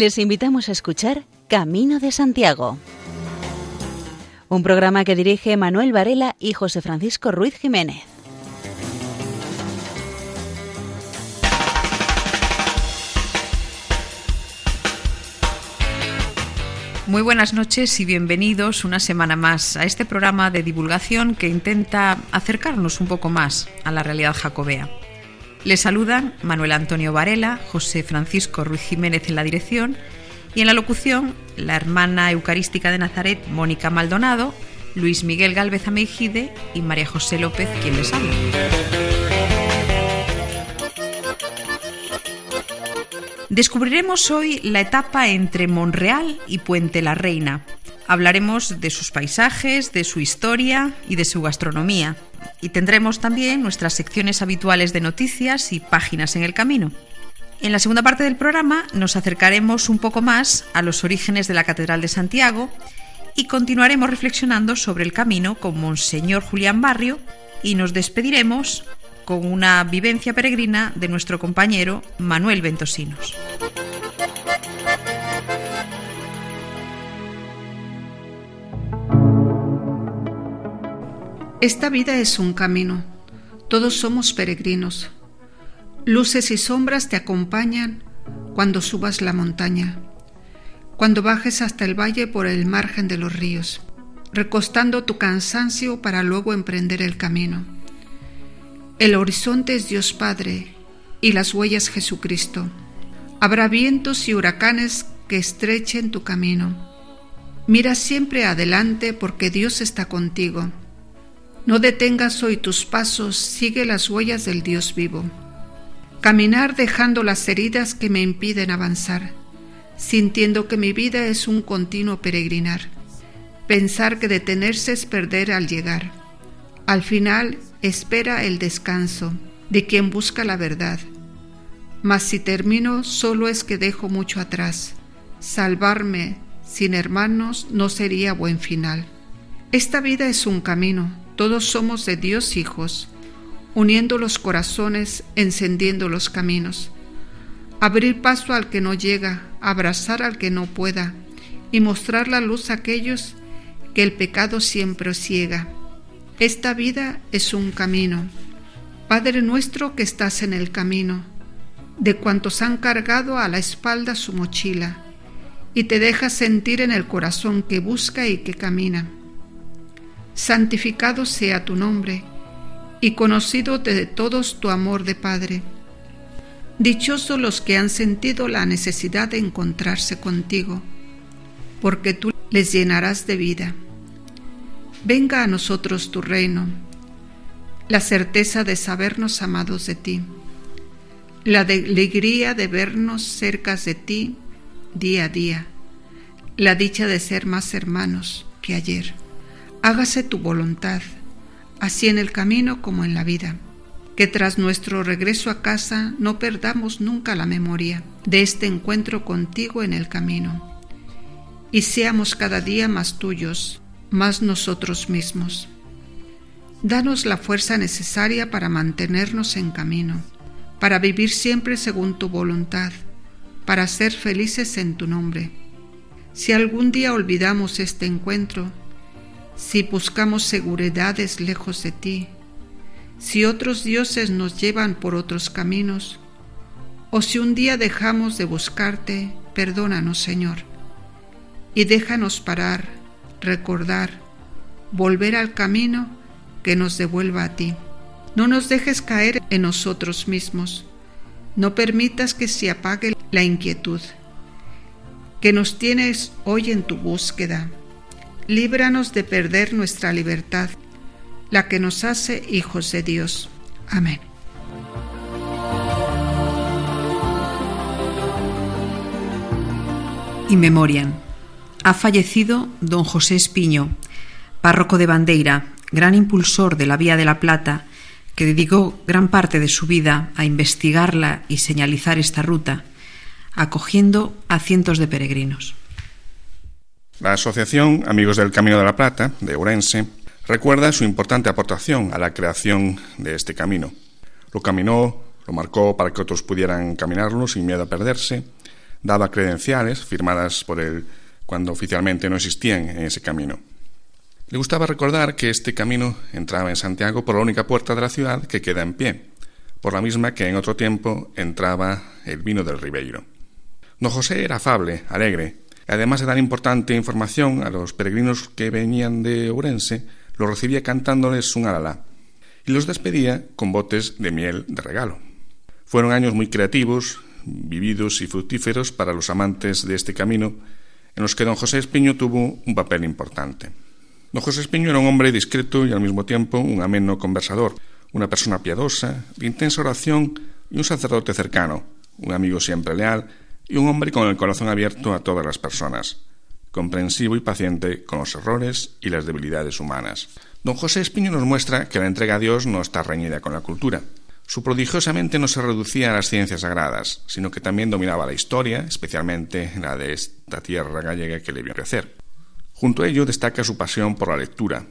Les invitamos a escuchar Camino de Santiago, un programa que dirige Manuel Varela y José Francisco Ruiz Jiménez. Muy buenas noches y bienvenidos una semana más a este programa de divulgación que intenta acercarnos un poco más a la realidad jacobea. Les saludan Manuel Antonio Varela, José Francisco Ruiz Jiménez en la dirección y en la locución la hermana eucarística de Nazaret Mónica Maldonado, Luis Miguel Galvez Ameijide y María José López quien les habla. Descubriremos hoy la etapa entre Monreal y Puente la Reina. Hablaremos de sus paisajes, de su historia y de su gastronomía y tendremos también nuestras secciones habituales de noticias y páginas en el camino. En la segunda parte del programa nos acercaremos un poco más a los orígenes de la Catedral de Santiago y continuaremos reflexionando sobre el camino con Monseñor Julián Barrio y nos despediremos con una vivencia peregrina de nuestro compañero Manuel Ventosinos. Esta vida es un camino. Todos somos peregrinos. Luces y sombras te acompañan cuando subas la montaña, cuando bajes hasta el valle por el margen de los ríos, recostando tu cansancio para luego emprender el camino. El horizonte es Dios Padre y las huellas Jesucristo. Habrá vientos y huracanes que estrechen tu camino. Mira siempre adelante porque Dios está contigo no detengas hoy tus pasos, sigue las huellas del Dios vivo. Caminar dejando las heridas que me impiden avanzar, sintiendo que mi vida es un continuo peregrinar. Pensar que detenerse es perder al llegar. Al final espera el descanso de quien busca la verdad. Mas si termino solo es que dejo mucho atrás. Salvarme sin hermanos no sería buen final. Esta vida es un camino, todos somos de Dios hijos, uniendo los corazones, encendiendo los caminos. Abrir paso al que no llega, abrazar al que no pueda, y mostrar la luz a aquellos que el pecado siempre ciega. Esta vida es un camino. Padre nuestro que estás en el camino, de cuantos han cargado a la espalda su mochila, y te dejas sentir en el corazón que busca y que camina santificado sea tu nombre, y conocido de todos tu amor de Padre. Dichosos los que han sentido la necesidad de encontrarse contigo, porque tú les llenarás de vida. Venga a nosotros tu reino, la certeza de sabernos amados de ti, la alegría de vernos cerca de ti día a día, la dicha de ser más hermanos que ayer hágase tu voluntad, así en el camino como en la vida. Que tras nuestro regreso a casa no perdamos nunca la memoria de este encuentro contigo en el camino, y seamos cada día más tuyos, más nosotros mismos. Danos la fuerza necesaria para mantenernos en camino, para vivir siempre según tu voluntad, para ser felices en tu nombre. Si algún día olvidamos este encuentro, si buscamos seguridades lejos de ti, si otros dioses nos llevan por otros caminos, o si un día dejamos de buscarte, perdónanos, Señor, y déjanos parar, recordar, volver al camino que nos devuelva a ti. No nos dejes caer en nosotros mismos, no permitas que se apague la inquietud, que nos tienes hoy en tu búsqueda líbranos de perder nuestra libertad, la que nos hace hijos de Dios. Amén. Y memorian. Ha fallecido don José Espiño, párroco de Bandeira, gran impulsor de la Vía de la Plata, que dedicó gran parte de su vida a investigarla y señalizar esta ruta, acogiendo a cientos de peregrinos. La Asociación Amigos del Camino de la Plata, de Ourense, recuerda su importante aportación a la creación de este camino. Lo caminó, lo marcó para que otros pudieran caminarlo sin miedo a perderse, daba credenciales firmadas por él cuando oficialmente no existían en ese camino. Le gustaba recordar que este camino entraba en Santiago por la única puerta de la ciudad que queda en pie, por la misma que en otro tiempo entraba el vino del Ribeiro. Don José era afable, alegre, además de dar importante información a los peregrinos que venían de Ourense, los recibía cantándoles un alalá y los despedía con botes de miel de regalo. Fueron años muy creativos, vividos y fructíferos para los amantes de este camino, en los que don José Espiño tuvo un papel importante. Don José Espiño era un hombre discreto y al mismo tiempo un ameno conversador, una persona piadosa, de intensa oración y un sacerdote cercano, un amigo siempre leal y un hombre con el corazón abierto a todas las personas, comprensivo y paciente con los errores y las debilidades humanas. Don José Espiño nos muestra que la entrega a Dios no está reñida con la cultura. Su prodigiosamente no se reducía a las ciencias sagradas, sino que también dominaba la historia, especialmente la de esta tierra gallega que le vio crecer. Junto a ello destaca su pasión por la lectura.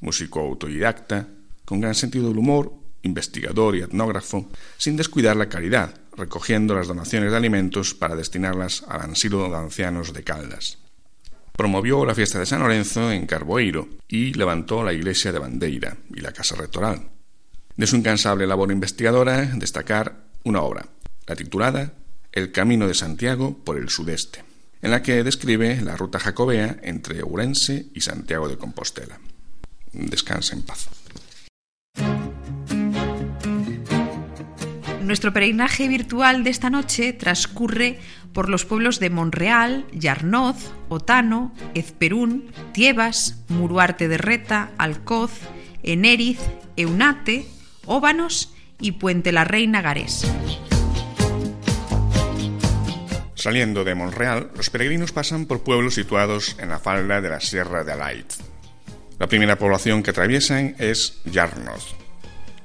Músico autodidacta, con gran sentido del humor, investigador y etnógrafo, sin descuidar la caridad, recogiendo las donaciones de alimentos para destinarlas al asilo de ancianos de Caldas. Promovió la fiesta de San Lorenzo en Carboeiro y levantó la iglesia de Bandeira y la casa rectoral. De su incansable labor investigadora, destacar una obra, la titulada El Camino de Santiago por el Sudeste, en la que describe la ruta jacobea entre Ourense y Santiago de Compostela. Descansa en paz. Nuestro peregrinaje virtual de esta noche transcurre por los pueblos de Monreal, Yarnoz, Otano, Ezperún, Tiebas, Muruarte de Reta, Alcoz, Enériz, Eunate, Óbanos y Puente la Reina Garés. Saliendo de Monreal, los peregrinos pasan por pueblos situados en la falda de la Sierra de Alait. La primera población que atraviesan es Yarnoz,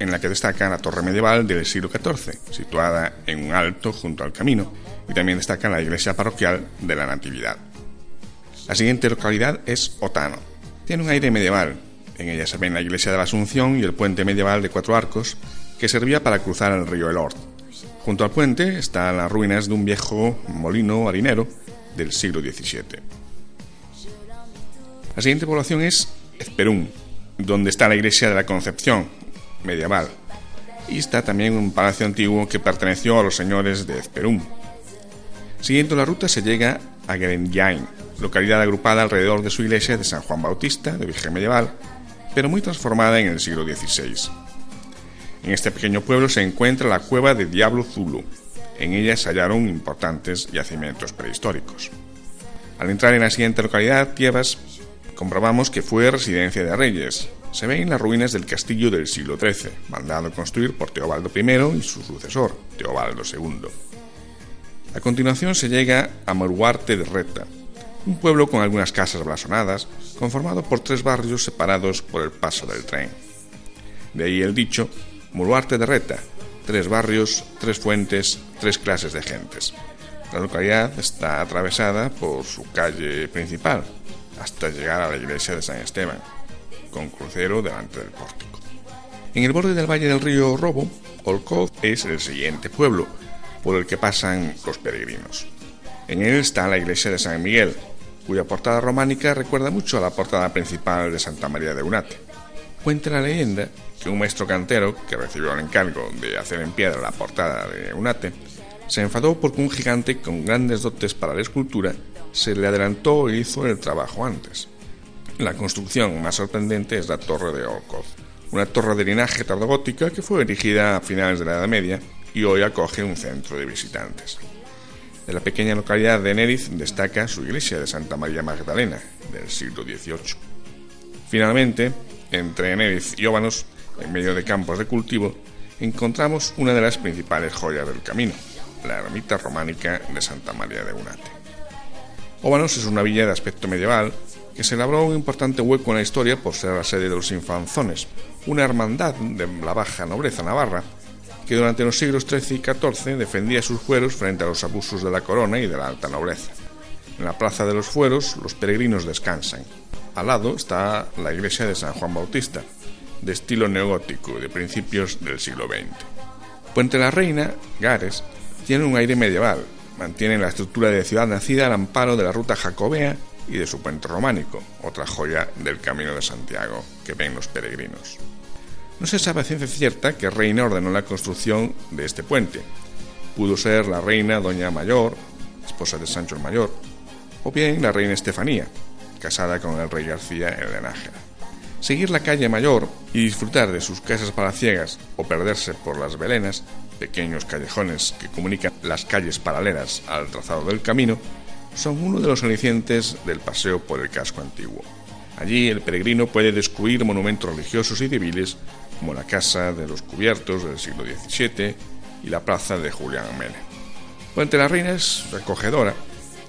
en la que destaca la torre medieval del siglo XIV, situada en un alto junto al camino, y también destaca la iglesia parroquial de la Natividad. La siguiente localidad es Otano. Tiene un aire medieval. En ella se ven la iglesia de la Asunción y el puente medieval de cuatro arcos que servía para cruzar el río Elort. Junto al puente están las ruinas de un viejo molino harinero del siglo XVII. La siguiente población es Ezperún, donde está la iglesia de la Concepción, medieval. Y está también un palacio antiguo que perteneció a los señores de Ezperún. Siguiendo la ruta se llega a Gerenjain, localidad agrupada alrededor de su iglesia de San Juan Bautista, de Virgen medieval, pero muy transformada en el siglo XVI. En este pequeño pueblo se encuentra la cueva de Diablo Zulu. En ella se hallaron importantes yacimientos prehistóricos. Al entrar en la siguiente localidad, Tiebas, comprobamos que fue residencia de reyes, se ven las ruinas del castillo del siglo XIII, mandado construir por Teobaldo I y su sucesor, Teobaldo II. A continuación se llega a Moruarte de Reta, un pueblo con algunas casas blasonadas, conformado por tres barrios separados por el paso del tren. De ahí el dicho Moruarte de Reta, tres barrios, tres fuentes, tres clases de gentes. La localidad está atravesada por su calle principal, hasta llegar a la iglesia de San Esteban con crucero delante del pórtico. En el borde del valle del río Robo, Olcoz es el siguiente pueblo por el que pasan los peregrinos. En él está la iglesia de San Miguel, cuya portada románica recuerda mucho a la portada principal de Santa María de Unate. Cuenta la leyenda que un maestro cantero, que recibió el encargo de hacer en piedra la portada de Unate, se enfadó porque un gigante con grandes dotes para la escultura se le adelantó e hizo el trabajo antes. La construcción más sorprendente es la Torre de Olcoz, una torre de linaje tardogótica que fue erigida a finales de la Edad Media y hoy acoge un centro de visitantes. De la pequeña localidad de Neriz destaca su iglesia de Santa María Magdalena, del siglo XVIII. Finalmente, entre Neriz y Óbanos, en medio de campos de cultivo, encontramos una de las principales joyas del camino, la ermita románica de Santa María de Unate. Óbanos es una villa de aspecto medieval que se labró un importante hueco en la historia por ser la sede de los infanzones, una hermandad de la baja nobleza navarra que durante los siglos XIII y XIV defendía sus fueros frente a los abusos de la corona y de la alta nobleza. En la plaza de los fueros los peregrinos descansan. Al lado está la iglesia de San Juan Bautista, de estilo neogótico de principios del siglo XX. Puente la Reina, Gares, tiene un aire medieval, mantienen la estructura de ciudad nacida al amparo de la ruta jacobea y de su puente románico, otra joya del Camino de Santiago que ven los peregrinos. No se sabe a ciencia cierta que reina ordenó la construcción de este puente. Pudo ser la reina Doña Mayor, esposa de Sancho el Mayor, o bien la reina Estefanía, casada con el rey García el de Nájera. Seguir la calle Mayor y disfrutar de sus casas palaciegas o perderse por las velenas, pequeños callejones que comunican las calles paralelas al trazado del camino, son uno de los alicientes del paseo por el casco antiguo. Allí el peregrino puede descubrir monumentos religiosos y civiles como la Casa de los Cubiertos del siglo XVII y la Plaza de Julián Mele. Puente la Reina es recogedora.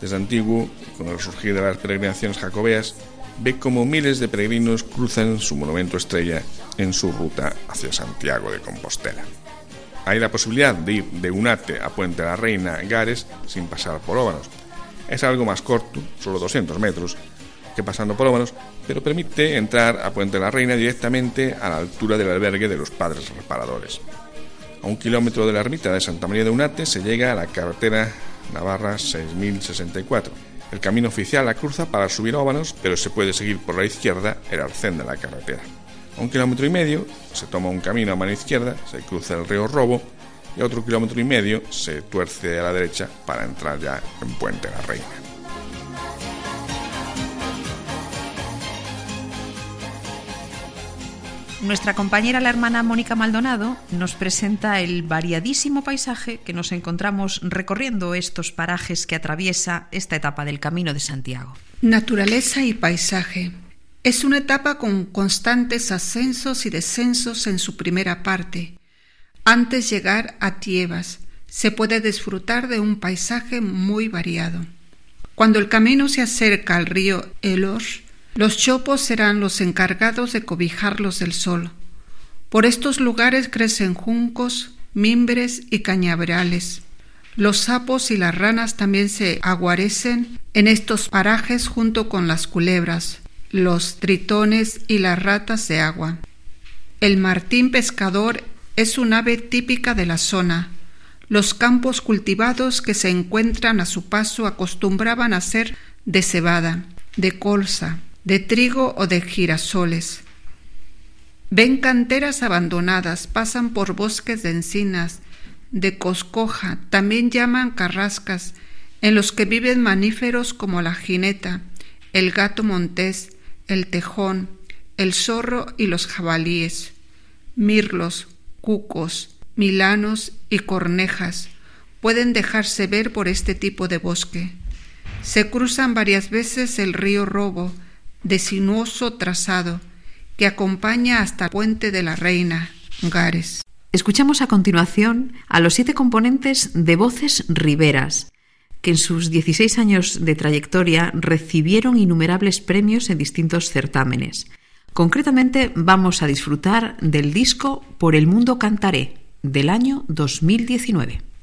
Desde antiguo, con el surgir de las peregrinaciones jacobeas, ve como miles de peregrinos cruzan su monumento estrella en su ruta hacia Santiago de Compostela. Hay la posibilidad de ir de Unate a Puente la Reina Gares sin pasar por Óbanos, es algo más corto, solo 200 metros, que pasando por Óvanos, pero permite entrar a Puente la Reina directamente a la altura del albergue de los padres reparadores. A un kilómetro de la ermita de Santa María de Unate se llega a la carretera Navarra 6064. El camino oficial la cruza para subir a Óvanos, pero se puede seguir por la izquierda el arcén de la carretera. A un kilómetro y medio se toma un camino a mano izquierda, se cruza el río Robo y otro kilómetro y medio se tuerce a la derecha para entrar ya en Puente la Reina. Nuestra compañera, la hermana Mónica Maldonado, nos presenta el variadísimo paisaje que nos encontramos recorriendo estos parajes que atraviesa esta etapa del Camino de Santiago. Naturaleza y paisaje. Es una etapa con constantes ascensos y descensos en su primera parte, antes de llegar a Tiebas, se puede disfrutar de un paisaje muy variado. Cuando el camino se acerca al río Elos, los chopos serán los encargados de cobijarlos del sol. Por estos lugares crecen juncos, mimbres y cañaverales. Los sapos y las ranas también se aguarecen en estos parajes junto con las culebras, los tritones y las ratas de agua. El martín pescador es un ave típica de la zona. Los campos cultivados que se encuentran a su paso acostumbraban a ser de cebada, de colza, de trigo o de girasoles. Ven canteras abandonadas, pasan por bosques de encinas, de coscoja, también llaman carrascas, en los que viven mamíferos como la jineta, el gato montés, el tejón, el zorro y los jabalíes, mirlos, cucos, milanos y cornejas pueden dejarse ver por este tipo de bosque. Se cruzan varias veces el río Robo, de sinuoso trazado, que acompaña hasta el puente de la Reina, Gares. Escuchamos a continuación a los siete componentes de Voces Riberas, que en sus 16 años de trayectoria recibieron innumerables premios en distintos certámenes. Concretamente vamos a disfrutar del disco Por el Mundo Cantaré del año 2019.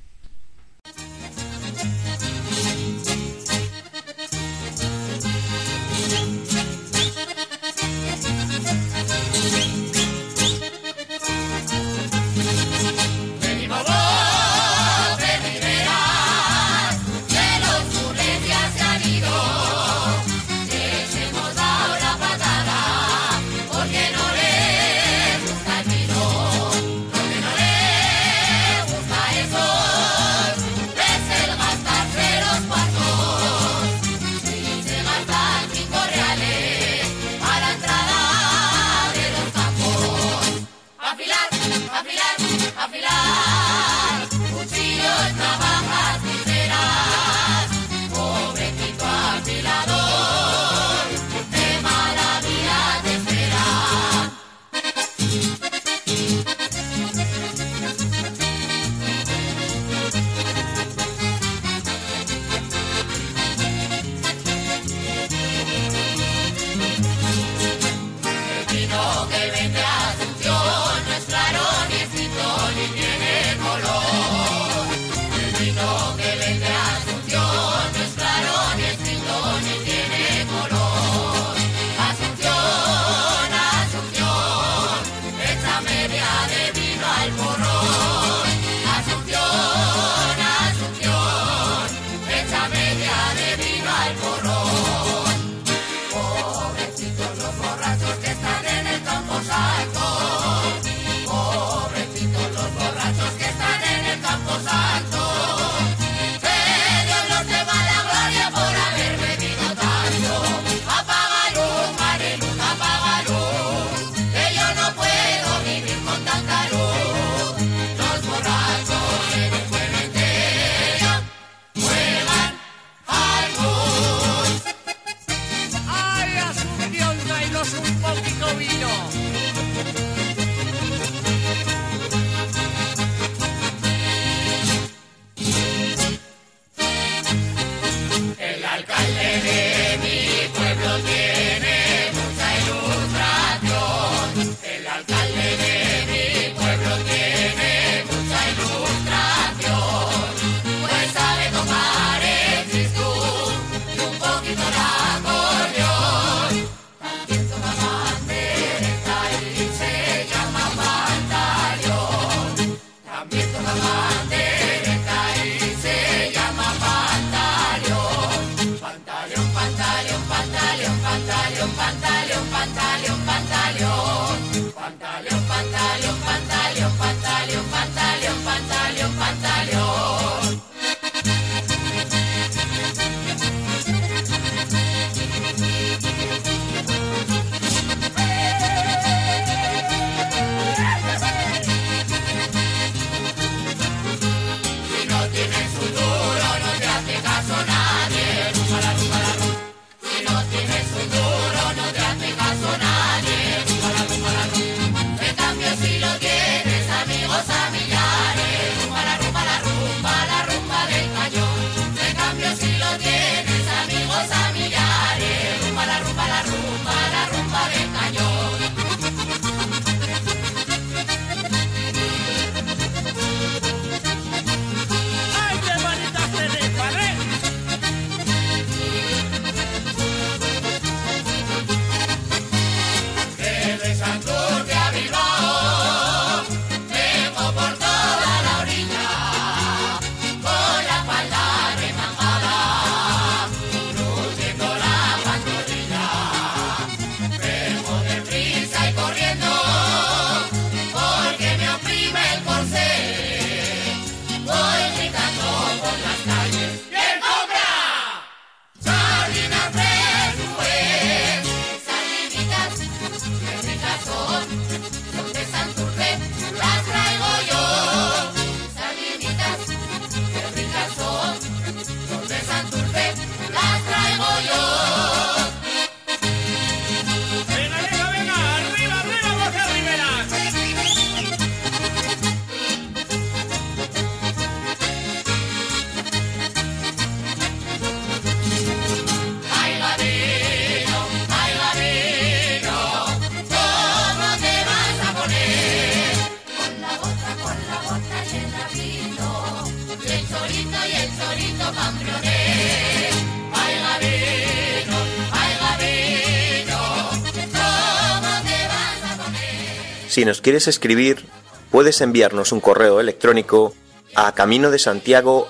Si nos quieres escribir, puedes enviarnos un correo electrónico a camino de Santiago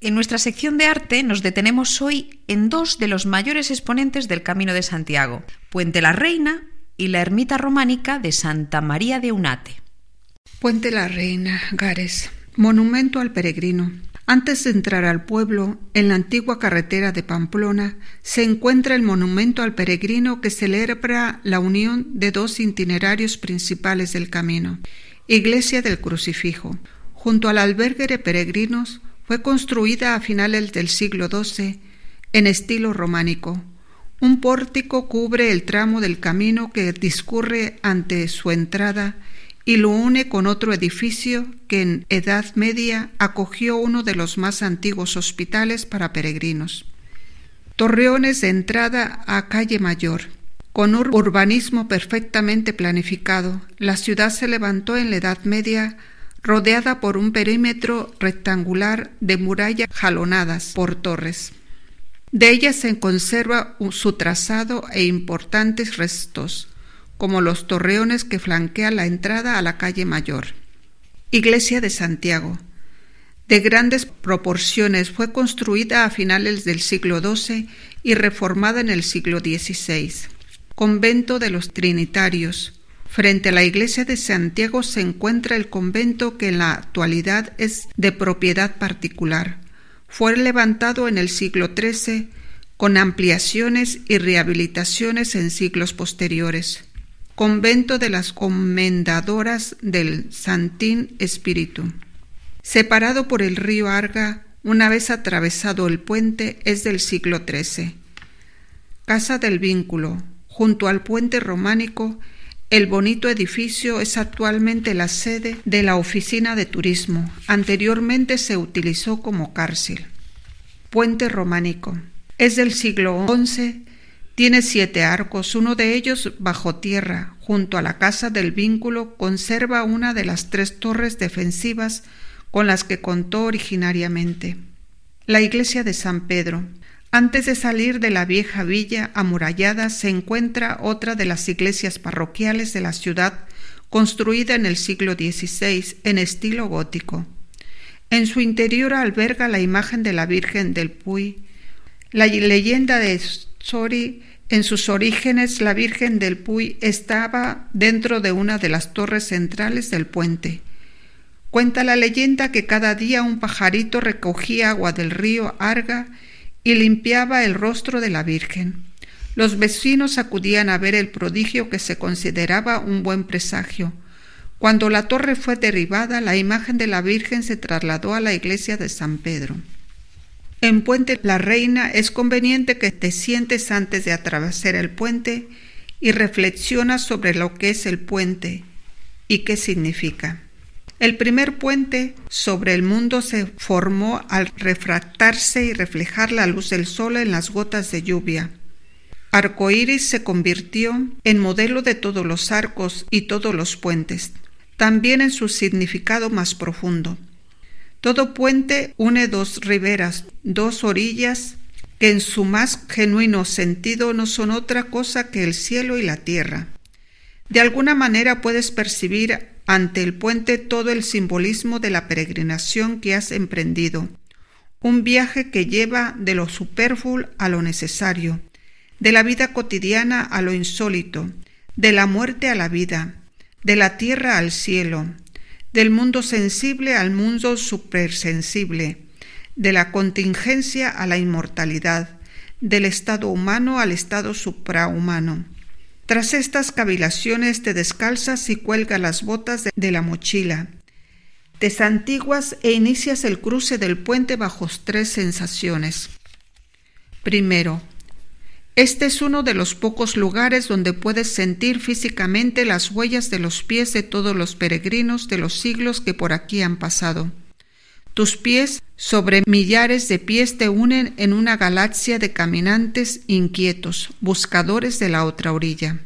En nuestra sección de arte nos detenemos hoy en dos de los mayores exponentes del Camino de Santiago, Puente la Reina y la ermita románica de Santa María de Unate. Puente la Reina, Gares. Monumento al peregrino. Antes de entrar al pueblo, en la antigua carretera de Pamplona, se encuentra el monumento al peregrino que celebra la unión de dos itinerarios principales del camino. Iglesia del Crucifijo. Junto al albergue de peregrinos, fue construida a finales del siglo XII en estilo románico. Un pórtico cubre el tramo del camino que discurre ante su entrada y lo une con otro edificio que en Edad Media acogió uno de los más antiguos hospitales para peregrinos. Torreones de entrada a calle Mayor. Con un urbanismo perfectamente planificado, la ciudad se levantó en la Edad Media rodeada por un perímetro rectangular de murallas jalonadas por torres. De ellas se conserva su trazado e importantes restos, como los torreones que flanquean la entrada a la calle Mayor. Iglesia de Santiago. De grandes proporciones fue construida a finales del siglo XII y reformada en el siglo XVI. Convento de los Trinitarios. Frente a la iglesia de Santiago se encuentra el convento que en la actualidad es de propiedad particular. Fue levantado en el siglo XIII con ampliaciones y rehabilitaciones en siglos posteriores. Convento de las Comendadoras del Santín Espíritu. Separado por el río Arga, una vez atravesado el puente, es del siglo XIII. Casa del Vínculo, junto al puente románico, el bonito edificio es actualmente la sede de la oficina de turismo. Anteriormente se utilizó como cárcel. Puente románico. Es del siglo XI. Tiene siete arcos, uno de ellos bajo tierra. Junto a la casa del vínculo conserva una de las tres torres defensivas con las que contó originariamente. La iglesia de San Pedro. Antes de salir de la vieja villa amurallada se encuentra otra de las iglesias parroquiales de la ciudad, construida en el siglo XVI en estilo gótico. En su interior alberga la imagen de la Virgen del Puy. La leyenda de En sus orígenes, la Virgen del Puy estaba dentro de una de las torres centrales del puente. Cuenta la leyenda que cada día un pajarito recogía agua del río Arga y limpiaba el rostro de la Virgen. Los vecinos acudían a ver el prodigio que se consideraba un buen presagio. Cuando la torre fue derribada, la imagen de la Virgen se trasladó a la iglesia de San Pedro. En Puente la Reina es conveniente que te sientes antes de atravesar el puente y reflexionas sobre lo que es el puente y qué significa. El primer puente sobre el mundo se formó al refractarse y reflejar la luz del sol en las gotas de lluvia. Arcoíris se convirtió en modelo de todos los arcos y todos los puentes, también en su significado más profundo. Todo puente une dos riberas, dos orillas que en su más genuino sentido no son otra cosa que el cielo y la tierra. De alguna manera puedes percibir ante el puente todo el simbolismo de la peregrinación que has emprendido, un viaje que lleva de lo superfluo a lo necesario, de la vida cotidiana a lo insólito, de la muerte a la vida, de la tierra al cielo, del mundo sensible al mundo supersensible, de la contingencia a la inmortalidad, del estado humano al estado suprahumano. Tras estas cavilaciones te descalzas y cuelgas las botas de, la mochila. Te santiguas e inicias el cruce del puente bajo tres sensaciones. Primero, este es uno de los pocos lugares donde puedes sentir físicamente las huellas de los pies de todos los peregrinos de los siglos que por aquí han pasado. Tus pies sobre millares de pies te unen en una galaxia de caminantes inquietos, buscadores de la otra orilla.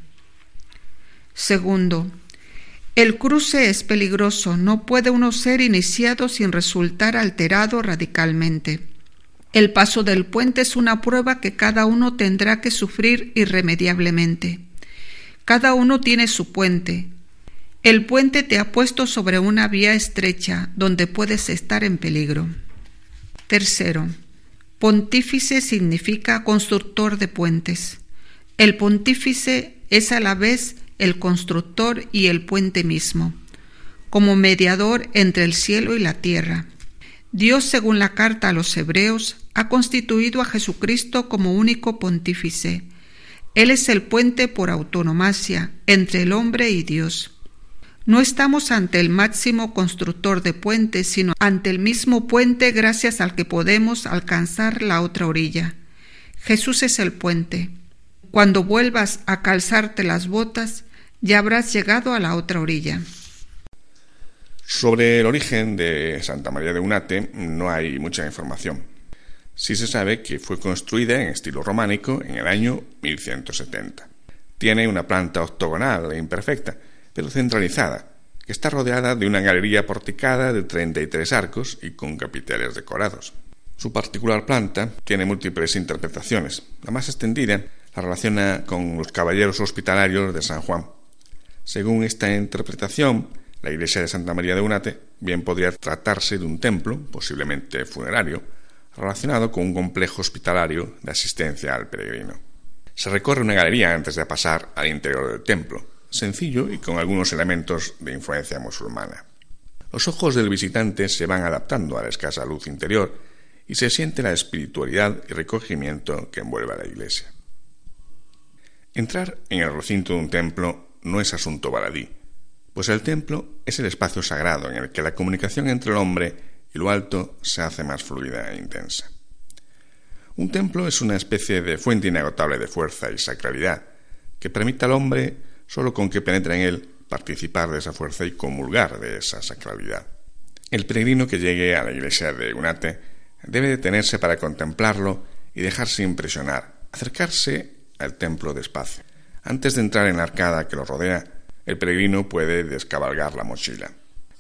Segundo, el cruce es peligroso, no puede uno ser iniciado sin resultar alterado radicalmente. El paso del puente es una prueba que cada uno tendrá que sufrir irremediablemente. Cada uno tiene su puente, el puente te ha puesto sobre una vía estrecha donde puedes estar en peligro. Tercero, pontífice significa constructor de puentes. El pontífice es a la vez el constructor y el puente mismo, como mediador entre el cielo y la tierra. Dios, según la carta a los hebreos, ha constituido a Jesucristo como único pontífice. Él es el puente por autonomacia entre el hombre y Dios. No estamos ante el máximo constructor de puentes, sino ante el mismo puente gracias al que podemos alcanzar la otra orilla. Jesús es el puente. Cuando vuelvas a calzarte las botas, ya habrás llegado a la otra orilla. Sobre el origen de Santa María de Unate no hay mucha información. Sí se sabe que fue construida en estilo románico en el año 1170. Tiene una planta octogonal e imperfecta, pero centralizada, que está rodeada de una galería porticada de 33 arcos y con capiteles decorados. Su particular planta tiene múltiples interpretaciones. La más extendida la relaciona con los caballeros hospitalarios de San Juan. Según esta interpretación, la iglesia de Santa María de Unate bien podría tratarse de un templo, posiblemente funerario, relacionado con un complejo hospitalario de asistencia al peregrino. Se recorre una galería antes de pasar al interior del templo sencillo y con algunos elementos de influencia musulmana. Los ojos del visitante se van adaptando a la escasa luz interior y se siente la espiritualidad y recogimiento que envuelve a la Iglesia. Entrar en el recinto de un templo no es asunto baladí, pues el templo es el espacio sagrado en el que la comunicación entre el hombre y lo alto se hace más fluida e intensa. Un templo es una especie de fuente inagotable de fuerza y sacralidad, que permite al hombre, solo con que penetre en él, participar de esa fuerza y comulgar de esa sacralidad. El peregrino que llegue a la iglesia de Unate debe detenerse para contemplarlo y dejarse impresionar, acercarse al templo despacio. Antes de entrar en la arcada que lo rodea, el peregrino puede descabalgar la mochila.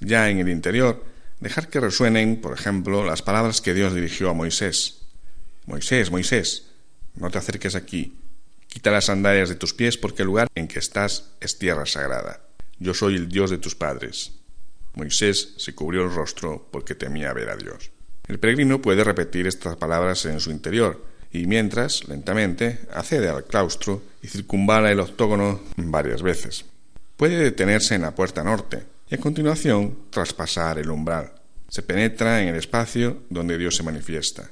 Ya en el interior, dejar que resuenen, por ejemplo, las palabras que Dios dirigió a Moisés. Moisés, Moisés, no te acerques aquí. Quita las sandalias de tus pies porque el lugar en que estás es tierra sagrada. Yo soy el Dios de tus padres. Moisés se cubrió el rostro porque temía ver a Dios. El peregrino puede repetir estas palabras en su interior y mientras, lentamente, accede al claustro y circunvala el octógono varias veces. Puede detenerse en la puerta norte y a continuación traspasar el umbral. Se penetra en el espacio donde Dios se manifiesta.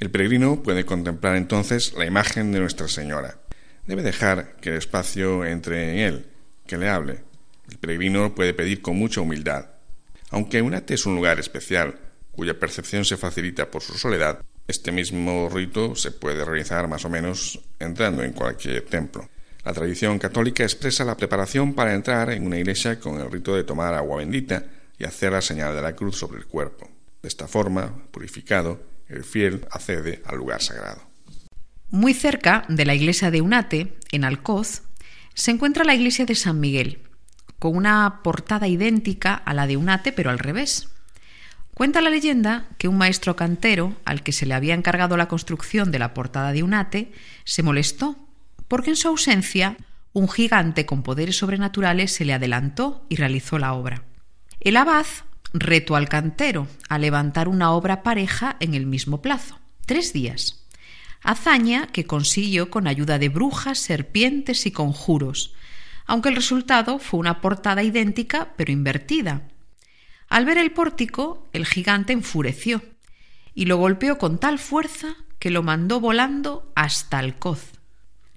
El peregrino puede contemplar entonces la imagen de Nuestra Señora. Debe dejar que el espacio entre en él, que le hable. El peregrino puede pedir con mucha humildad. Aunque Unate es un lugar especial, cuya percepción se facilita por su soledad, este mismo rito se puede realizar más o menos entrando en cualquier templo. La tradición católica expresa la preparación para entrar en una iglesia con el rito de tomar agua bendita y hacer la señal de la cruz sobre el cuerpo. De esta forma, purificado, el fiel accede al lugar sagrado. Muy cerca de la iglesia de Unate, en Alcoz, se encuentra la iglesia de San Miguel, con una portada idéntica a la de Unate, pero al revés. Cuenta la leyenda que un maestro cantero, al que se le había encargado la construcción de la portada de Unate, se molestó, porque en su ausencia un gigante con poderes sobrenaturales se le adelantó y realizó la obra. El abad retó al cantero a levantar una obra pareja en el mismo plazo, tres días. Hazaña que consiguió con ayuda de brujas, serpientes y conjuros, aunque el resultado fue una portada idéntica pero invertida, al ver el pórtico, el gigante enfureció y lo golpeó con tal fuerza que lo mandó volando hasta Alcoz.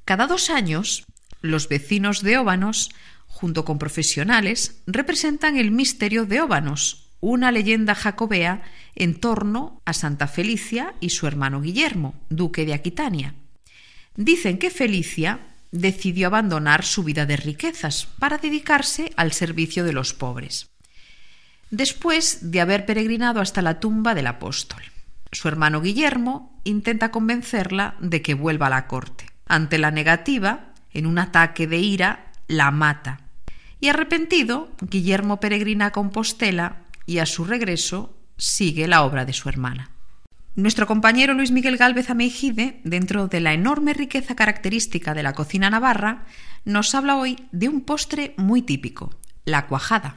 Cada dos años, los vecinos de Óbanos, junto con profesionales, representan el misterio de Óbanos, una leyenda jacobea en torno a Santa Felicia y su hermano Guillermo, duque de Aquitania. Dicen que Felicia decidió abandonar su vida de riquezas para dedicarse al servicio de los pobres después de haber peregrinado hasta la tumba del apóstol. Su hermano Guillermo intenta convencerla de que vuelva a la corte. Ante la negativa, en un ataque de ira, la mata. Y arrepentido, Guillermo peregrina a Compostela y a su regreso sigue la obra de su hermana. Nuestro compañero Luis Miguel Gálvez Ameijide, dentro de la enorme riqueza característica de la cocina navarra, nos habla hoy de un postre muy típico, la cuajada.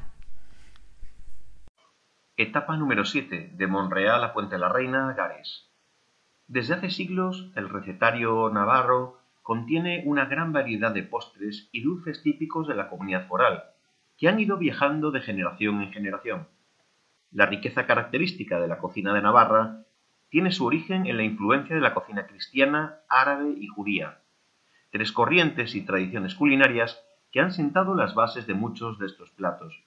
Etapa número 7 de Monreal a Puente la Reina, Gares. Desde hace siglos, el recetario navarro contiene una gran variedad de postres y dulces típicos de la comunidad foral, que han ido viajando de generación en generación. La riqueza característica de la cocina de Navarra tiene su origen en la influencia de la cocina cristiana, árabe y judía, tres corrientes y tradiciones culinarias que han sentado las bases de muchos de estos platos.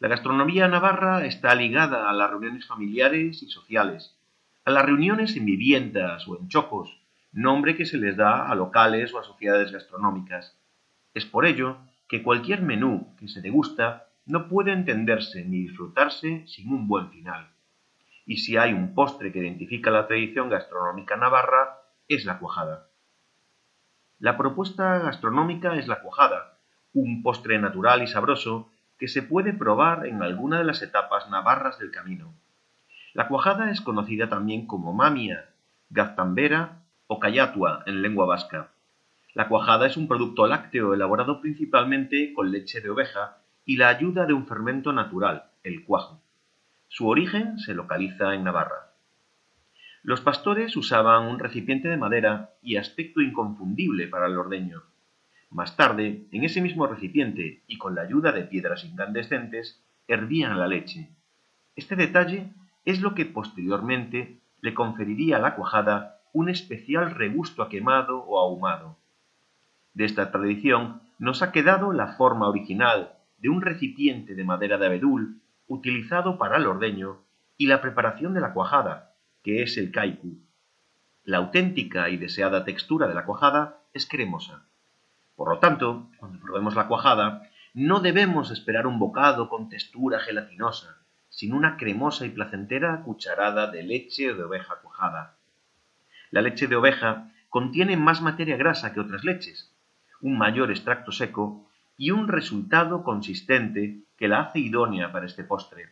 La gastronomía navarra está ligada a las reuniones familiares y sociales, a las reuniones en viviendas o en chocos, nombre que se les da a locales o a sociedades gastronómicas. Es por ello que cualquier menú que se degusta no puede entenderse ni disfrutarse sin un buen final. Y si hay un postre que identifica la tradición gastronómica navarra, es la cuajada. La propuesta gastronómica es la cuajada, un postre natural y sabroso que se puede probar en alguna de las etapas navarras del camino. La cuajada es conocida también como mamia, gaztambera o en lengua vasca. La cuajada es un producto lácteo elaborado principalmente con leche de oveja y la ayuda de un fermento natural, el cuajo. Su origen se localiza en Navarra. Los pastores usaban un recipiente de madera y aspecto inconfundible para el ordeño. Más tarde, en ese mismo recipiente y con la ayuda de piedras incandescentes, hervían la leche. Este detalle es lo que posteriormente le conferiría a la cuajada un especial regusto a quemado o ahumado. De esta tradición nos ha quedado la forma original de un recipiente de madera de abedul utilizado para el ordeño y la preparación de la cuajada, que es el kaiku. La auténtica y deseada textura de la cuajada es cremosa. Por lo tanto, cuando probemos la cuajada, no debemos esperar un bocado con textura gelatinosa, sino una cremosa y placentera cucharada de leche de oveja cuajada. La leche de oveja contiene más materia grasa que otras leches, un mayor extracto seco y un resultado consistente que la hace idónea para este postre.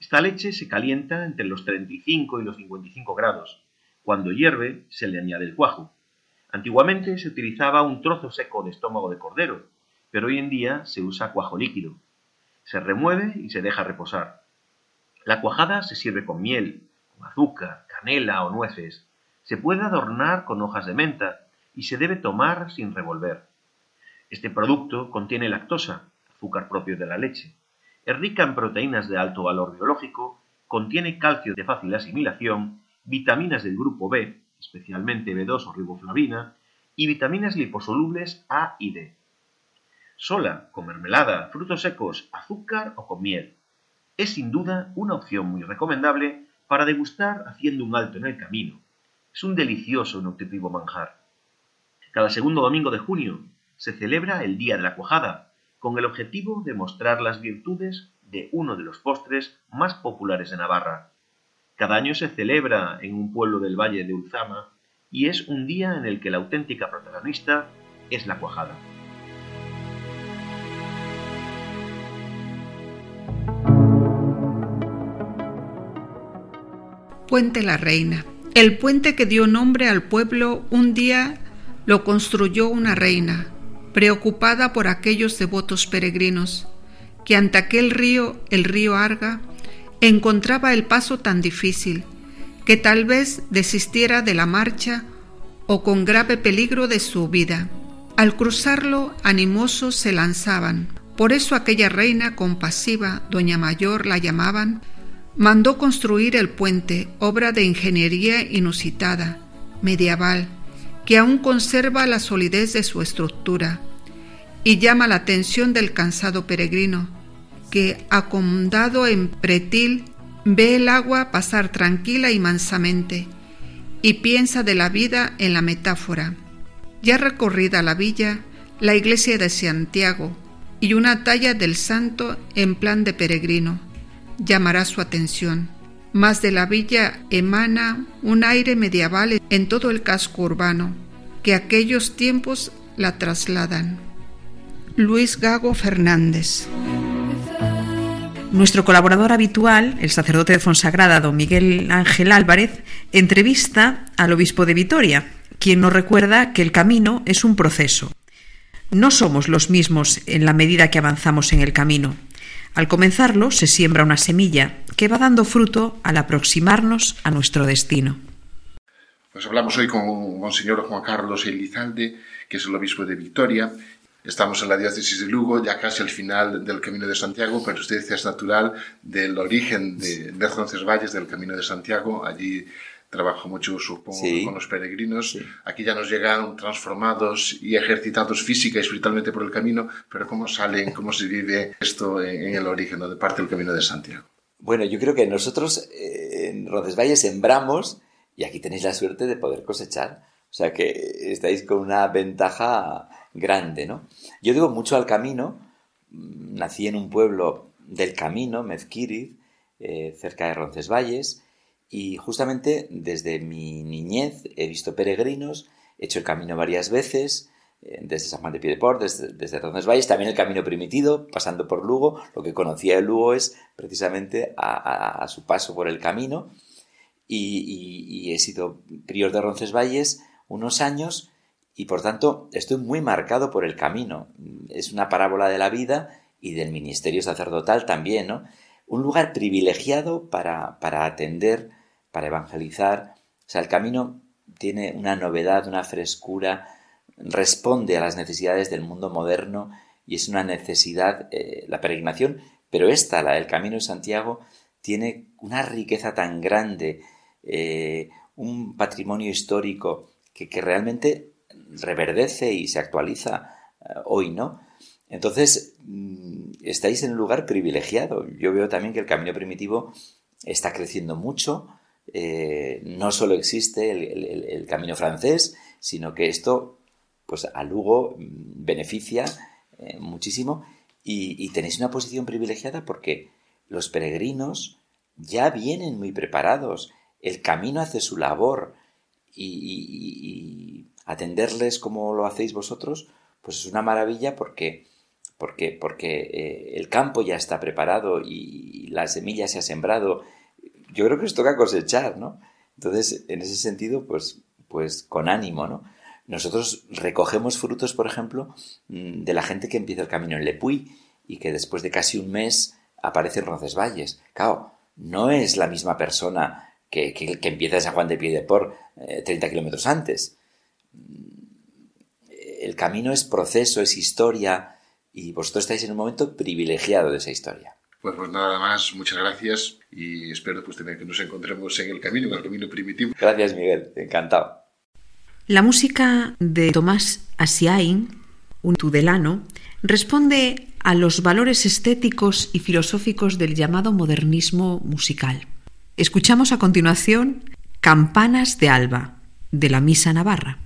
Esta leche se calienta entre los 35 y los 55 grados. Cuando hierve, se le añade el cuajo. Antiguamente se utilizaba un trozo seco de estómago de cordero, pero hoy en día se usa cuajo líquido. Se remueve y se deja reposar. La cuajada se sirve con miel, con azúcar, canela o nueces. Se puede adornar con hojas de menta y se debe tomar sin revolver. Este producto contiene lactosa, azúcar propio de la leche. Es rica en proteínas de alto valor biológico, contiene calcio de fácil asimilación, vitaminas del grupo B, especialmente B2 o riboflavina, y vitaminas liposolubles A y D. Sola, con mermelada, frutos secos, azúcar o con miel. Es sin duda una opción muy recomendable para degustar haciendo un alto en el camino. Es un delicioso y nutritivo manjar. Cada segundo domingo de junio se celebra el Día de la Cuajada, con el objetivo de mostrar las virtudes de uno de los postres más populares de Navarra. Cada año se celebra en un pueblo del Valle de Ulzama y es un día en el que la auténtica protagonista es la cuajada. Puente la Reina. El puente que dio nombre al pueblo un día lo construyó una reina, preocupada por aquellos devotos peregrinos, que ante aquel río, el río Arga, encontraba el paso tan difícil, que tal vez desistiera de la marcha o con grave peligro de su vida. Al cruzarlo, animosos se lanzaban. Por eso aquella reina compasiva, doña Mayor la llamaban, mandó construir el puente, obra de ingeniería inusitada, medieval, que aún conserva la solidez de su estructura y llama la atención del cansado peregrino, que, acomodado en pretil, ve el agua pasar tranquila y mansamente, y piensa de la vida en la metáfora. Ya recorrida la villa, la iglesia de Santiago y una talla del santo en plan de peregrino llamará su atención. Más de la villa emana un aire medieval en todo el casco urbano, que aquellos tiempos la trasladan. Luis Gago Fernández. Nuestro colaborador habitual, el sacerdote de Fonsagrada, don Miguel Ángel Álvarez, entrevista al obispo de Vitoria, quien nos recuerda que el camino es un proceso. No somos los mismos en la medida que avanzamos en el camino. Al comenzarlo se siembra una semilla que va dando fruto al aproximarnos a nuestro destino. Pues hablamos hoy con Monseñor Juan Carlos Elizalde, que es el obispo de Victoria. Estamos en la diócesis de Lugo, ya casi al final del Camino de Santiago, pero usted es natural del origen de, de Roncesvalles, del Camino de Santiago. Allí trabajo mucho, supongo, con los peregrinos. Aquí ya nos llegan transformados y ejercitados física y espiritualmente por el camino, pero ¿cómo salen, cómo se vive esto en, el origen, de parte del Camino de Santiago? Bueno, yo creo que nosotros eh, en Roncesvalles sembramos y aquí tenéis la suerte de poder cosechar. O sea que estáis con una ventaja grande, ¿no? Yo digo mucho al camino. Nací en un pueblo del camino, Mezquiriz, eh, cerca de Roncesvalles, y justamente desde mi niñez he visto peregrinos, he hecho el camino varias veces, eh, desde San Juan de Piedeport, desde, desde Valles, también el camino primitivo, pasando por Lugo. Lo que conocía de Lugo es precisamente a, su paso por el camino. Y, he sido prior de Roncesvalles unos años y por tanto estoy muy marcado por el camino. Es una parábola de la vida y del ministerio sacerdotal también, ¿no? Un lugar privilegiado para, para atender para evangelizar. O sea, el camino tiene una novedad, una frescura, responde a las necesidades del mundo moderno y es una necesidad, eh, la peregrinación, pero esta, la del Camino de Santiago, tiene una riqueza tan grande eh, un patrimonio histórico que, realmente reverdece y se actualiza eh, hoy, ¿no? Entonces, mm, estáis en un lugar privilegiado. Yo veo también que el camino primitivo está creciendo mucho. Eh, no solo existe el, camino francés, sino que esto, pues a Lugo mm, beneficia eh, muchísimo y, tenéis una posición privilegiada porque los peregrinos ya vienen muy preparados. El camino hace su labor y atenderles como lo hacéis vosotros, pues es una maravilla porque porque, porque eh, el campo ya está preparado y la semilla se ha sembrado. Yo creo que os toca cosechar, ¿no? Entonces, en ese sentido, pues, pues con ánimo, ¿no? Nosotros recogemos frutos, por ejemplo, mm, de la gente que empieza el camino en Lepuy y que después de casi un mes aparece en Roncesvalles. Claro, no es la misma persona que, que, empieza San Juan de Piedeport eh, 30 kilómetros antes. El camino es proceso, es historia, y vosotros estáis en un momento privilegiado de esa historia. Pues, pues nada más, muchas gracias y espero pues tener que nos encontremos en el camino, en el camino primitivo. Gracias Miguel, encantado. La música de Tomás Asiain, un tudelano, responde a los valores estéticos y filosóficos del llamado modernismo musical. Escuchamos a continuación Campanas de Alba, de la Misa Navarra.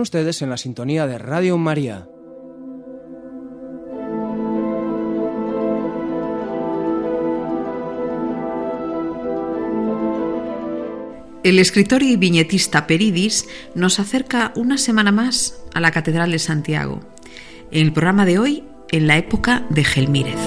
Están ustedes en la sintonía de Radio María. El escritor y viñetista Peridis nos acerca una semana más a la Catedral de Santiago. En el programa de hoy, en la época de Gelmírez.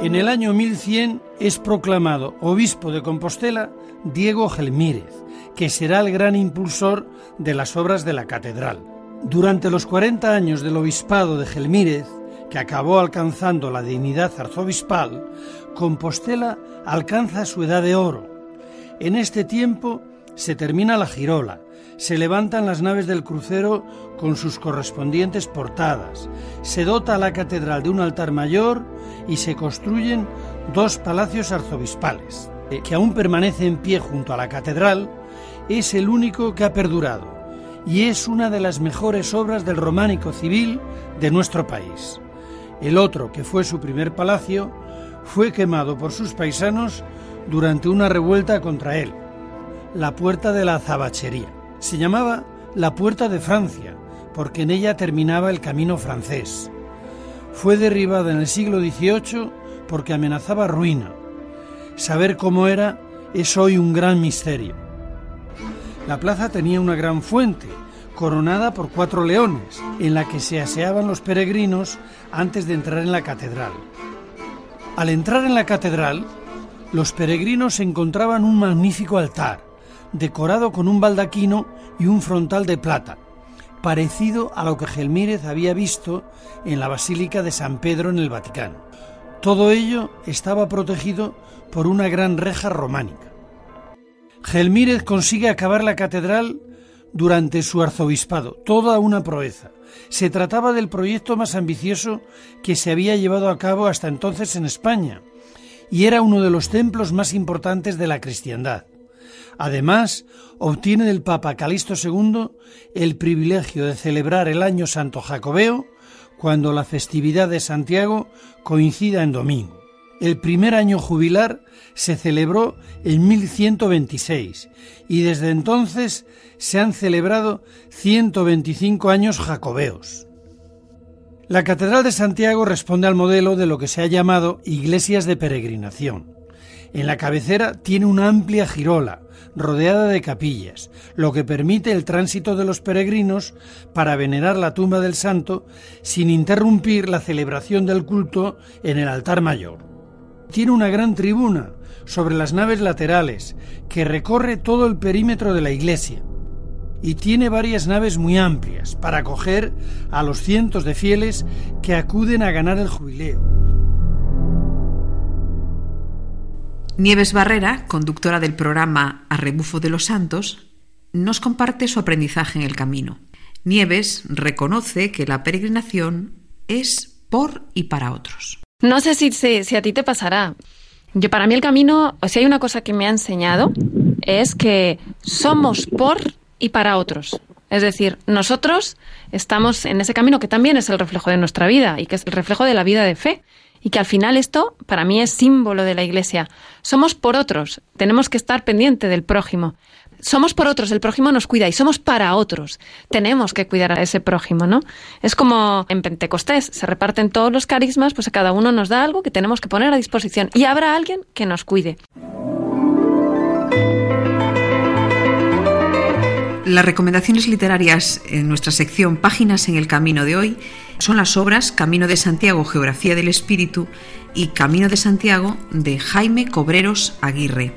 En el año 1100 es proclamado obispo de Compostela Diego Gelmírez, que será el gran impulsor de las obras de la catedral. Durante los 40 años del obispado de Gelmírez, que acabó alcanzando la dignidad arzobispal, Compostela alcanza su edad de oro. En este tiempo se termina la girola, se levantan las naves del crucero con sus correspondientes portadas, se dota a la catedral de un altar mayor y se construyen dos palacios arzobispales, que aún permanece en pie junto a la catedral, es el único que ha perdurado y es una de las mejores obras del románico civil de nuestro país. El otro, que fue su primer palacio, fue quemado por sus paisanos durante una revuelta contra él, la Puerta de la Azabachería. Se llamaba la Puerta de Francia, porque en ella terminaba el camino francés. Fue derribada en el siglo XVIII porque amenazaba ruina. Saber cómo era es hoy un gran misterio. La plaza tenía una gran fuente, coronada por cuatro leones, en la que se aseaban los peregrinos antes de entrar en la catedral. Al entrar en la catedral, los peregrinos encontraban un magnífico altar, decorado con un baldaquino y un frontal de plata, parecido a lo que Gelmírez había visto en la Basílica de San Pedro en el Vaticano. Todo ello estaba protegido por una gran reja románica. Gelmírez consigue acabar la catedral durante su arzobispado, toda una proeza. Se trataba del proyecto más ambicioso que se había llevado a cabo hasta entonces en España y era uno de los templos más importantes de la cristiandad. Además, obtiene del Papa Calixto II el privilegio de celebrar el Año Santo Jacobeo cuando la festividad de Santiago coincida en domingo. El primer año jubilar se celebró en 1126 y desde entonces se han celebrado 125 años jacobeos. La Catedral de Santiago responde al modelo de lo que se ha llamado iglesias de peregrinación. En la cabecera tiene una amplia girola, rodeada de capillas, lo que permite el tránsito de los peregrinos para venerar la tumba del santo sin interrumpir la celebración del culto en el altar mayor. Tiene una gran tribuna sobre las naves laterales que recorre todo el perímetro de la iglesia y tiene varias naves muy amplias para acoger a los cientos de fieles que acuden a ganar el jubileo. Nieves Barrera, conductora del programa A Rebufo de los Santos, nos comparte su aprendizaje en el camino. Nieves reconoce que la peregrinación es por y para otros. No sé si, si, a ti te pasará. Yo, para mí el camino, si hay una cosa que me ha enseñado, es que somos por y para otros. Es decir, nosotros estamos en ese camino que también es el reflejo de nuestra vida y que es el reflejo de la vida de fe. Y que al final esto, para mí, es símbolo de la Iglesia. Somos por otros, tenemos que estar pendiente del prójimo somos por otros, el prójimo nos cuida y somos para otros. Tenemos que cuidar a ese prójimo, ¿no? Es como en Pentecostés, se reparten todos los carismas, pues a cada uno nos da algo que tenemos que poner a disposición y habrá alguien que nos cuide. Las recomendaciones literarias en nuestra sección Páginas en el Camino de hoy son las obras Camino de Santiago, Geografía del Espíritu y Camino de Santiago de Jaime Cobreros Aguirre.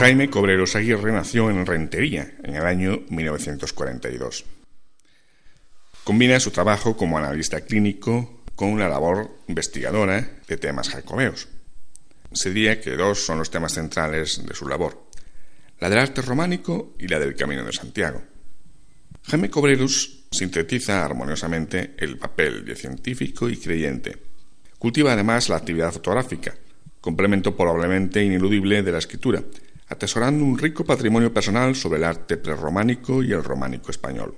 Jaime Cobreros Aguirre nació en Rentería en el año 1942. Combina su trabajo como analista clínico con una labor investigadora de temas jacobeos. Se diría que dos son los temas centrales de su labor, la del arte románico y la del Camino de Santiago. Jaime Cobreros sintetiza armoniosamente el papel de científico y creyente. Cultiva además la actividad fotográfica, complemento probablemente ineludible de la escritura, atesorando un rico patrimonio personal sobre el arte prerrománico y el románico español.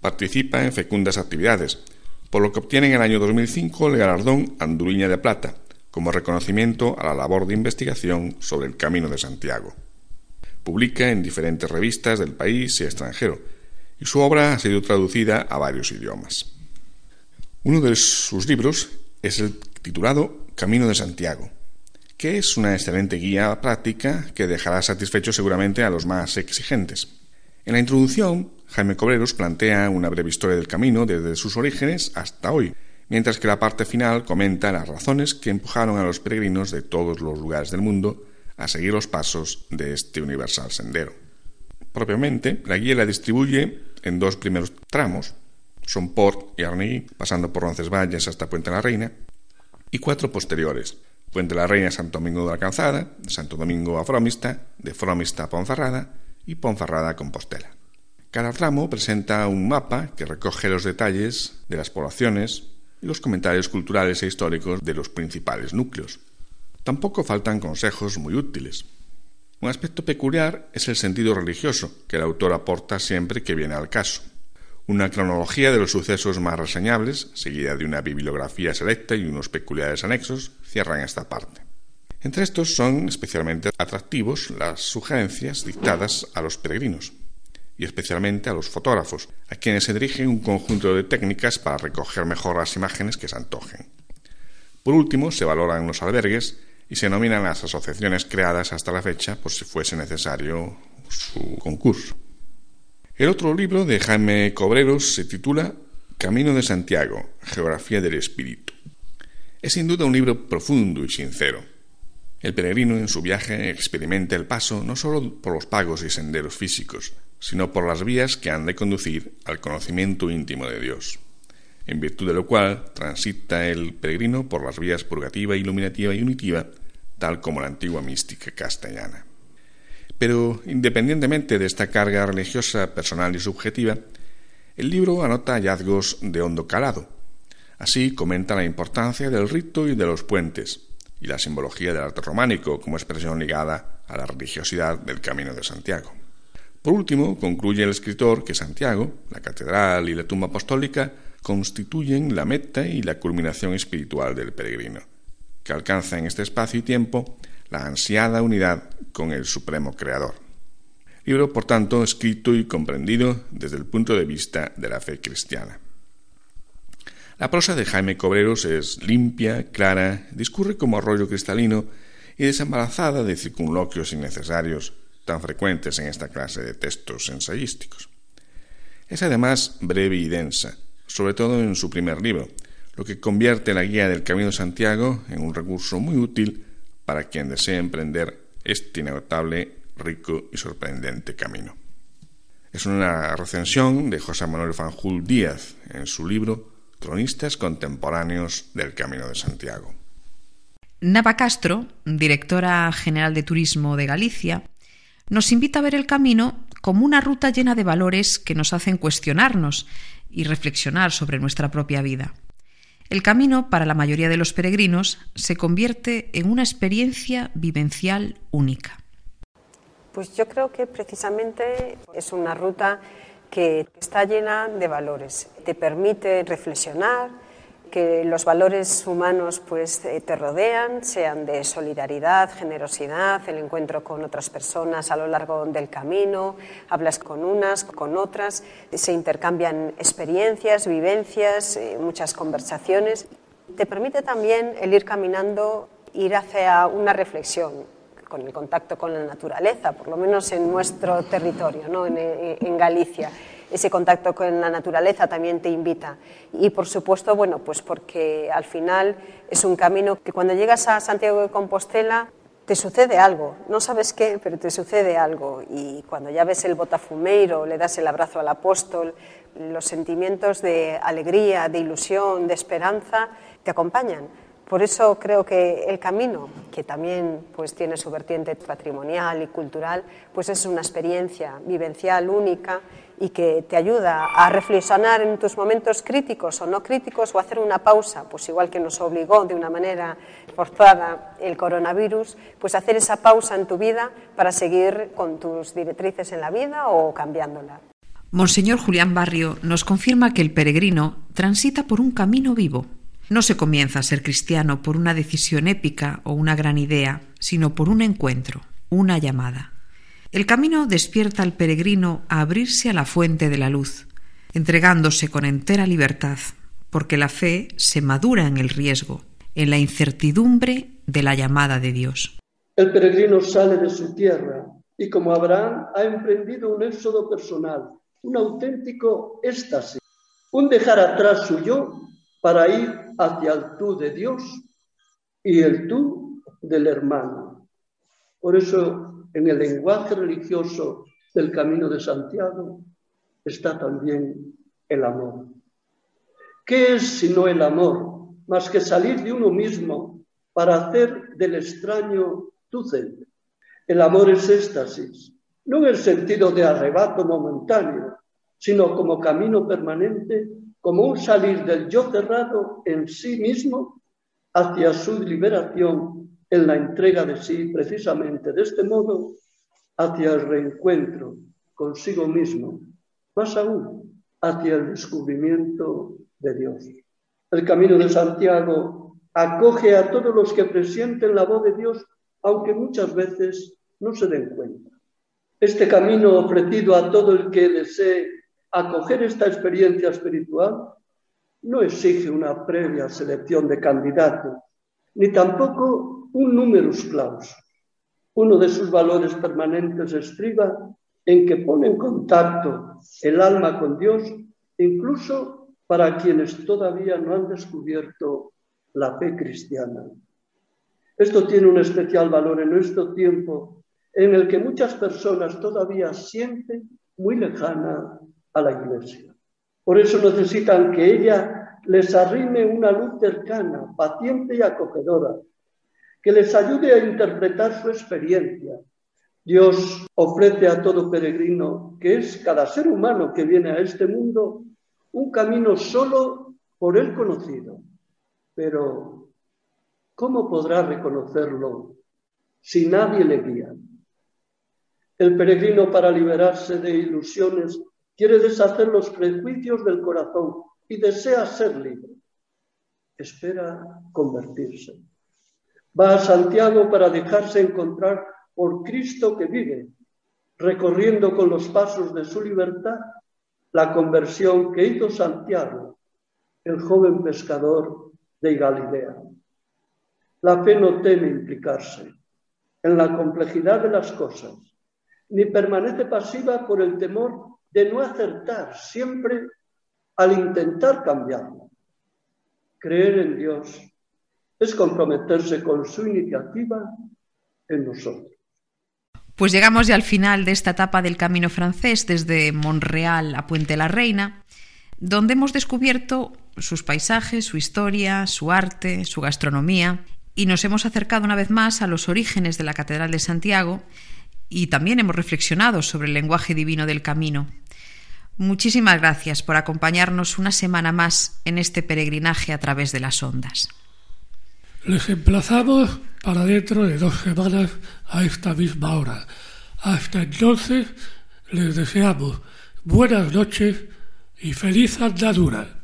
Participa en fecundas actividades, por lo que obtiene en el año 2005 el galardón Anduriña de Plata, como reconocimiento a la labor de investigación sobre el Camino de Santiago. Publica en diferentes revistas del país y extranjero, y su obra ha sido traducida a varios idiomas. Uno de sus libros es el titulado Camino de Santiago, que es una excelente guía práctica que dejará satisfechos seguramente a los más exigentes. En la introducción, Jaime Cobreros plantea una breve historia del camino desde sus orígenes hasta hoy, mientras que la parte final comenta las razones que empujaron a los peregrinos de todos los lugares del mundo a seguir los pasos de este universal sendero. Propiamente, la guía la distribuye en dos primeros tramos, son Port y Arnegui, pasando por Roncesvalles hasta Puente la Reina, y cuatro posteriores, Puente la Reina Santo Domingo de la Calzada, Santo Domingo a Fromista, de Fromista a Ponferrada y Ponferrada a Compostela. Cada tramo presenta un mapa que recoge los detalles de las poblaciones y los comentarios culturales e históricos de los principales núcleos. Tampoco faltan consejos muy útiles. Un aspecto peculiar es el sentido religioso que el autor aporta siempre que viene al caso. Una cronología de los sucesos más reseñables, seguida de una bibliografía selecta y unos peculiares anexos, cierran esta parte. Entre estos son especialmente atractivos las sugerencias dictadas a los peregrinos y especialmente a los fotógrafos, a quienes se dirige un conjunto de técnicas para recoger mejor las imágenes que se antojen. Por último, se valoran los albergues y se nominan las asociaciones creadas hasta la fecha por si fuese necesario su concurso. El otro libro de Jaime Cobreros se titula Camino de Santiago, Geografía del Espíritu. Es sin duda un libro profundo y sincero. El peregrino en su viaje experimenta el paso no solo por los pagos y senderos físicos, sino por las vías que han de conducir al conocimiento íntimo de Dios, en virtud de lo cual transita el peregrino por las vías purgativa, iluminativa y unitiva, tal como la antigua mística castellana. Pero, independientemente de esta carga religiosa personal y subjetiva, el libro anota hallazgos de hondo calado. Así comenta la importancia del rito y de los puentes, y la simbología del arte románico como expresión ligada a la religiosidad del Camino de Santiago. Por último, concluye el escritor que Santiago, la catedral y la tumba apostólica constituyen la meta y la culminación espiritual del peregrino, que alcanza en este espacio y tiempo la ansiada unidad con el Supremo Creador. Libro, por tanto, escrito y comprendido desde el punto de vista de la fe cristiana. La prosa de Jaime Cobreros es limpia, clara, discurre como arroyo cristalino y desembarazada de circunloquios innecesarios tan frecuentes en esta clase de textos ensayísticos. Es además breve y densa, sobre todo en su primer libro, lo que convierte la guía del Camino de Santiago en un recurso muy útil para quien desee emprender este inagotable, rico y sorprendente camino. Es una recensión de José Manuel Fanjul Díaz en su libro Tronistas contemporáneos del Camino de Santiago. Nava Castro, directora general de Turismo de Galicia, nos invita a ver el camino como una ruta llena de valores que nos hacen cuestionarnos y reflexionar sobre nuestra propia vida. El camino, para la mayoría de los peregrinos, se convierte en una experiencia vivencial única. Pues yo creo que precisamente es una ruta que está llena de valores. Te permite reflexionar, que los valores humanos pues eh, te rodean, sean de solidaridad, generosidad, el encuentro con otras personas a lo largo del camino, hablas con unas, con otras, se intercambian experiencias, vivencias, eh, muchas conversaciones. Te permite también el ir caminando, ir hacia una reflexión, con el contacto con la naturaleza, por lo menos en nuestro territorio, ¿no? en, en Galicia ese contacto con la naturaleza también te invita. Y por supuesto, bueno, pues porque al final es un camino que cuando llegas a Santiago de Compostela te sucede algo, no sabes qué, pero te sucede algo. Y cuando ya ves el botafumeiro, le das el abrazo al apóstol, los sentimientos de alegría, de ilusión, de esperanza, te acompañan. Por eso creo que el camino, que también pues, tiene su vertiente patrimonial y cultural, pues es una experiencia vivencial única y que te ayuda a reflexionar en tus momentos críticos o no críticos o hacer una pausa, pues igual que nos obligó de una manera forzada el coronavirus, pues hacer esa pausa en tu vida para seguir con tus directrices en la vida o cambiándola. Monseñor Julián Barrio nos confirma que el peregrino transita por un camino vivo no se comienza a ser cristiano por una decisión épica o una gran idea, sino por un encuentro, una llamada. El camino despierta al peregrino a abrirse a la fuente de la luz, entregándose con entera libertad, porque la fe se madura en el riesgo, en la incertidumbre de la llamada de Dios. El peregrino sale de su tierra y como Abraham ha emprendido un éxodo personal, un auténtico éxtasis, un dejar atrás su yo para ir hacia el tú de Dios y el tú del hermano. Por eso en el lenguaje religioso del Camino de Santiago está también el amor. ¿Qué es sino el amor? Más que salir de uno mismo para hacer del extraño tu centro. El amor es éxtasis, no en el sentido de arrebato momentáneo, sino como camino permanente, como un salir del yo cerrado en sí mismo hacia su liberación en la entrega de sí, precisamente de este modo, hacia el reencuentro consigo mismo, más aún hacia el descubrimiento de Dios. El camino de Santiago acoge a todos los que presienten la voz de Dios, aunque muchas veces no se den cuenta. Este camino ofrecido a todo el que desee acoger esta experiencia espiritual no exige una previa selección de candidatos, ni tampoco un numerus clausus. Uno de sus valores permanentes estriba en que pone en contacto el alma con Dios, incluso para quienes todavía no han descubierto la fe cristiana. Esto tiene un especial valor en nuestro tiempo, en el que muchas personas todavía sienten muy lejana a la Iglesia. Por eso necesitan que ella les arrime una luz cercana, paciente y acogedora, que les ayude a interpretar su experiencia. Dios ofrece a todo peregrino, que es cada ser humano que viene a este mundo, un camino solo por él conocido. Pero, ¿cómo podrá reconocerlo si nadie le guía? El peregrino para liberarse de ilusiones quiere deshacer los prejuicios del corazón y desea ser libre. Espera convertirse. Va a Santiago para dejarse encontrar por Cristo que vive, recorriendo con los pasos de su libertad la conversión que hizo Santiago, el joven pescador de Galilea. La fe no teme implicarse en la complejidad de las cosas, ni permanece pasiva por el temor de no acertar siempre al intentar cambiarlo. Creer en Dios es comprometerse con su iniciativa en nosotros. Pues llegamos ya al final de esta etapa del camino francés desde Montreal a Puente la Reina, donde hemos descubierto sus paisajes, su historia, su arte, su gastronomía y nos hemos acercado una vez más a los orígenes de la Catedral de Santiago y también hemos reflexionado sobre el lenguaje divino del camino. Muchísimas gracias por acompañarnos una semana más en este peregrinaje a través de las ondas. Les emplazamos para dentro de dos semanas a esta misma hora. Hasta entonces les deseamos buenas noches y feliz andadura.